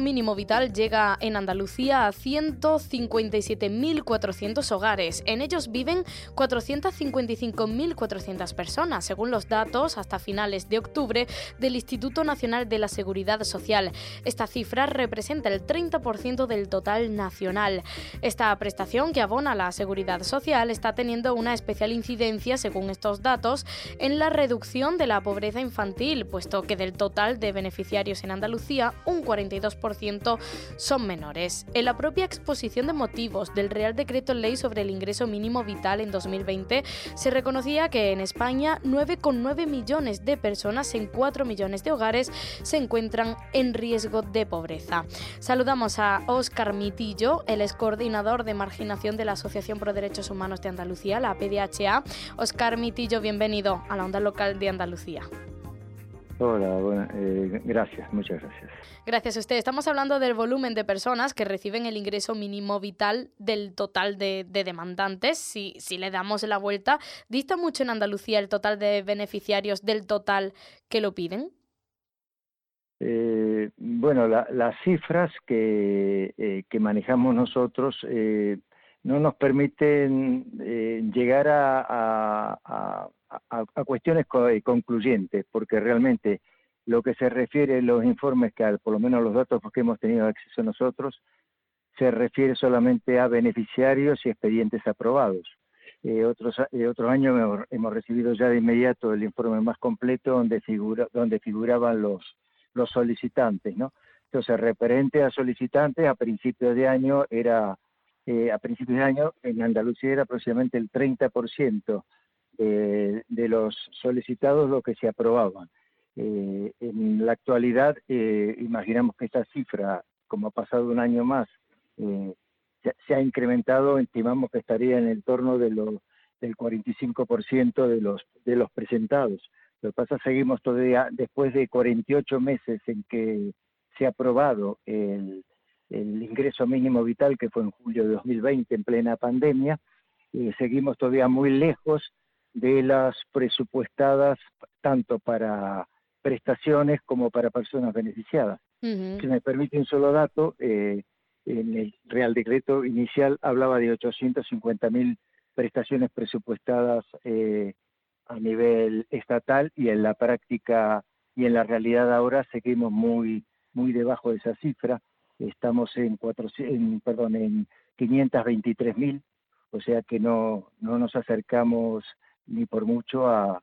Mínimo vital llega en Andalucía a 157.400 hogares. En ellos viven 455.400 personas, según los datos hasta finales de octubre del Instituto Nacional de la Seguridad Social. Esta cifra representa el 30% del total nacional. Esta prestación que abona la seguridad social está teniendo una especial incidencia, según estos datos, en la reducción de la pobreza infantil, puesto que del total de beneficiarios en Andalucía, un 42 son menores. En la propia exposición de motivos del Real Decreto Ley sobre el Ingreso Mínimo Vital en 2020 se reconocía que en España 9,9 millones de personas en 4 millones de hogares se encuentran en riesgo de pobreza. Saludamos a Óscar Mitillo, el ex coordinador de marginación de la Asociación Pro Derechos Humanos de Andalucía, la PDHA. Óscar Mitillo, bienvenido a la onda local de Andalucía. Hola, bueno, eh, gracias, muchas gracias. Gracias a usted. Estamos hablando del volumen de personas que reciben el ingreso mínimo vital del total de, demandantes. Si, si le damos la vuelta, ¿dista mucho en Andalucía el total de beneficiarios del total que lo piden? Eh, bueno, las cifras que, eh, que, manejamos nosotros no nos permiten llegar a a, cuestiones eh, concluyentes, porque realmente lo que se refiere a los informes, que por lo menos los datos que hemos tenido acceso nosotros, se refiere solamente a beneficiarios y expedientes aprobados. Eh, otros, eh, otros años hemos, recibido ya de inmediato el informe más completo donde, figura, donde figuraban los, los solicitantes, ¿no? Entonces, referente a solicitantes, a principios de año era, a principios de año en Andalucía era aproximadamente el 30% eh, de los solicitados lo que se aprobaban. Eh, en la actualidad, eh, imaginamos que esta cifra, como ha pasado un año más, se, ha incrementado, estimamos que estaría en el torno de los, del 45% de los, de los presentados. Lo que pasa seguimos todavía, después de 48 meses en que se ha aprobado el, el ingreso mínimo vital, que fue en julio de 2020, en plena pandemia, seguimos todavía muy lejos de las presupuestadas tanto para prestaciones como para personas beneficiadas. Si me permite un solo dato, eh, en el Real Decreto inicial hablaba de 850 mil prestaciones presupuestadas eh, a nivel estatal y en la práctica y en la realidad ahora seguimos muy muy debajo de esa cifra. Estamos en, cuatro, perdón en 523 mil, o sea que no no nos acercamos ni por mucho a,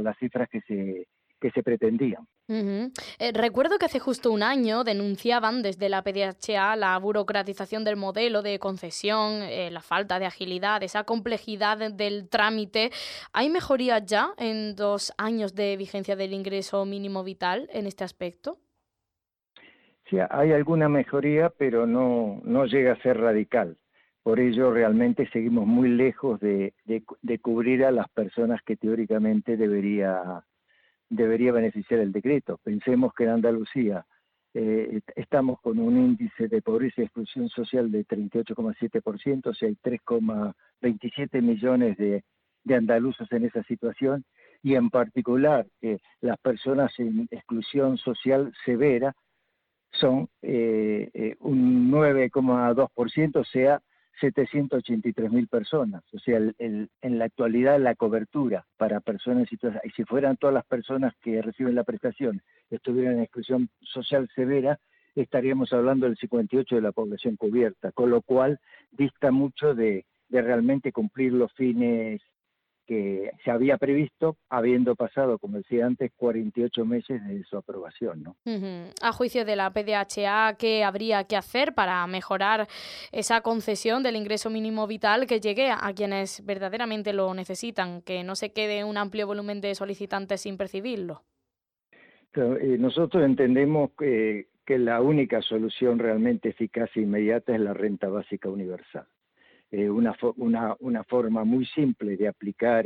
las cifras que se, que se pretendían. Eh, recuerdo que hace justo un año denunciaban desde la PDHA la burocratización del modelo de concesión, eh, la falta de agilidad, esa complejidad del trámite. ¿Hay mejoría ya en dos años de vigencia del ingreso mínimo vital en este aspecto? Hay alguna mejoría, pero no, no llega a ser radical. Por ello, realmente seguimos muy lejos de, cubrir a las personas que teóricamente debería, debería beneficiar el decreto. Pensemos que en Andalucía eh, estamos con un índice de pobreza y exclusión social de 38,7%, o sea, hay 3,27 millones de, de andaluces en esa situación, y en particular eh, las personas en exclusión social severa son eh, un 9,2%, o sea, 783 mil personas. O sea, en la actualidad la cobertura para personas y si fueran todas las personas que reciben la prestación estuvieran en exclusión social severa, estaríamos hablando del 58 de la población cubierta, con lo cual dista mucho de, de realmente cumplir los fines que se había previsto, habiendo pasado, como decía antes, 48 meses de su aprobación. ¿no? A juicio de la PDHA, ¿qué habría que hacer para mejorar esa concesión del ingreso mínimo vital que llegue a quienes verdaderamente lo necesitan, que no se quede un amplio volumen de solicitantes sin percibirlo? nosotros entendemos que, que, la única solución realmente eficaz e inmediata es la renta básica universal. Una, una, una, forma muy simple de aplicar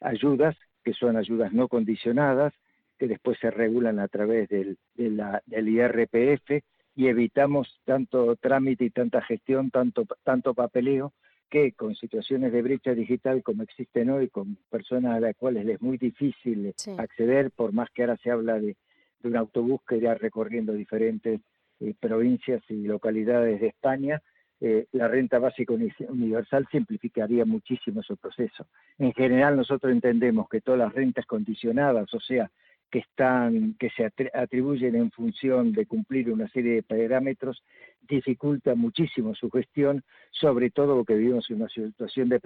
ayudas, que son ayudas no condicionadas, que después se regulan a través del, del IRPF y evitamos tanto trámite y tanta gestión, tanto, tanto papeleo, que con situaciones de brecha digital como existen hoy, con personas a las cuales les es muy difícil acceder, por más que ahora se habla de, un autobús que irá recorriendo diferentes eh, provincias y localidades de España, eh, la renta básica universal simplificaría muchísimo su proceso. En general nosotros entendemos que todas las rentas condicionadas, o sea, que están que se atribuyen en función de cumplir una serie de parámetros dificulta muchísimo su gestión, sobre todo porque vivimos en una situación de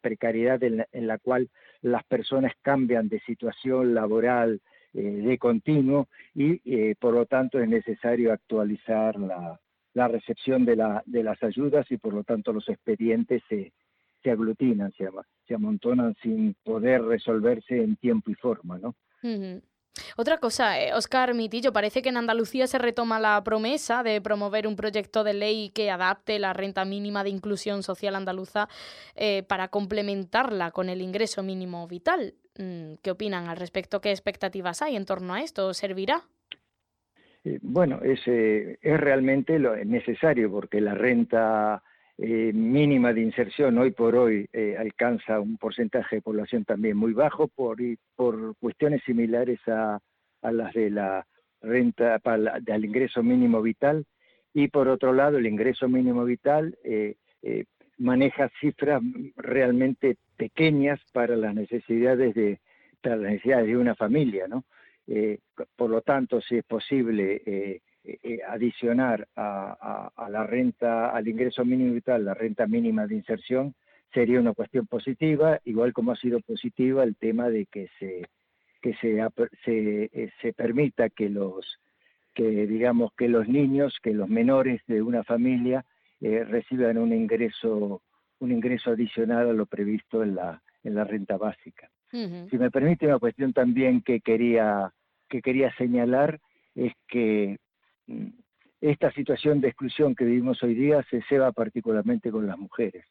precariedad en la, cual las personas cambian de situación laboral eh, de continuo y eh, por lo tanto es necesario actualizar la, recepción de, la, de las ayudas y por lo tanto los expedientes se, se aglutinan, se, se amontonan sin poder resolverse en tiempo y forma, ¿no? Otra cosa, Oscar eh, Mitillo, parece que en Andalucía se retoma la promesa de promover un proyecto de ley que adapte la renta mínima de inclusión social andaluza eh, para complementarla con el ingreso mínimo vital. Mm, ¿Qué opinan al respecto? ¿Qué expectativas hay en torno a esto? ¿Servirá? Eh, bueno, es, es realmente lo necesario porque la renta mínima de inserción hoy por hoy alcanza un porcentaje de población también muy bajo por, por cuestiones similares a, las de la renta para del ingreso mínimo vital. Y por otro lado el ingreso mínimo vital eh, eh, maneja cifras realmente pequeñas para las necesidades de para las necesidades de una familia no eh, por lo tanto si es posible adicionar a, la renta al ingreso mínimo vital la renta mínima de inserción sería una cuestión positiva igual como ha sido positiva el tema de que se que se, se, eh, permita que los que digamos que los niños, que los menores de una familia eh, reciban un ingreso un ingreso adicional a lo previsto en la en la renta básica. Si me permite una cuestión también que quería que quería señalar es que mm, esta situación de exclusión que vivimos hoy día se ceba particularmente con las mujeres.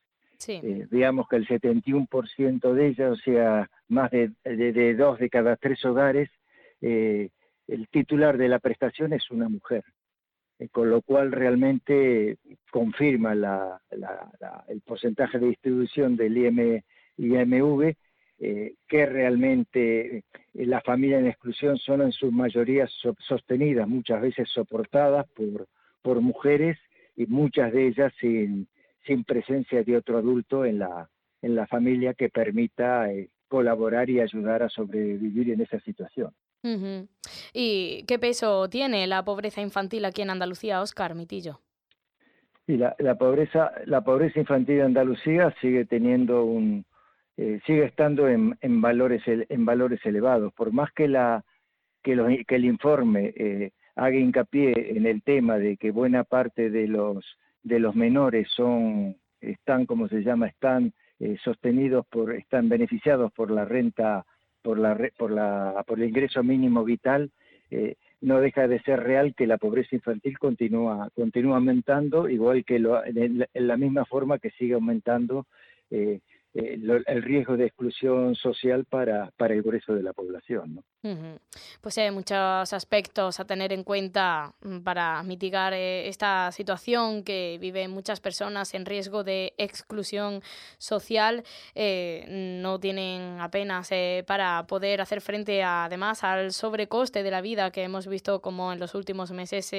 Eh, veamos que el 71% de ellas, o sea, más de, de, dos de cada tres hogares, eh, el titular de la prestación es una mujer, eh, con lo cual realmente confirma la, el porcentaje de distribución del IM, IMV que realmente las familias en exclusión son en su mayoría sostenidas, muchas veces soportadas por, por mujeres y muchas de ellas sin sin presencia de otro adulto en la, en la familia que permita eh, colaborar y ayudar a sobrevivir en esa situación. ¿Y qué peso tiene la pobreza infantil aquí en Andalucía, Oscar Mitillo? Y la, la, pobreza, la pobreza infantil en Andalucía sigue teniendo un, eh, sigue estando en, en, valores en valores elevados. Por más que la que, que el informe eh, haga hincapié en el tema de que buena parte de los de los menores son, están, como se llama, están eh, sostenidos por, están beneficiados por la renta, por la, por la, por el ingreso mínimo vital, eh, no deja de ser real que la pobreza infantil continúa, continúa aumentando, igual que lo, en, la misma forma que sigue aumentando eh, eh, el riesgo de exclusión social para, para el grueso de la población. ¿no? Pues hay muchos aspectos a tener en cuenta mm, para mitigar eh, esta situación que viven muchas personas en riesgo de exclusión social. Eh, no tienen apenas para poder hacer frente además al sobrecoste de la vida que hemos visto como en los últimos meses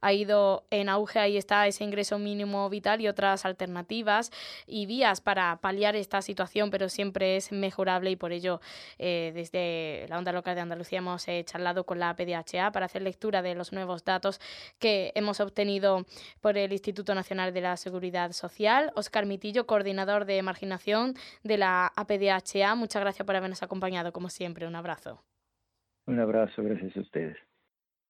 ha ido en auge. Ahí está ese ingreso mínimo vital y otras alternativas y vías para paliar esta situación, pero siempre es mejorable y por ello eh, desde la onda local de Andalucía hemos eh, charlado con la PDHA para hacer lectura de los nuevos datos que hemos obtenido por el Instituto Nacional de la Seguridad Social. Oscar Mitillo, coordinador de marginación de la APDHA, muchas gracias por habernos acompañado como siempre. Un abrazo. Un abrazo, gracias a ustedes.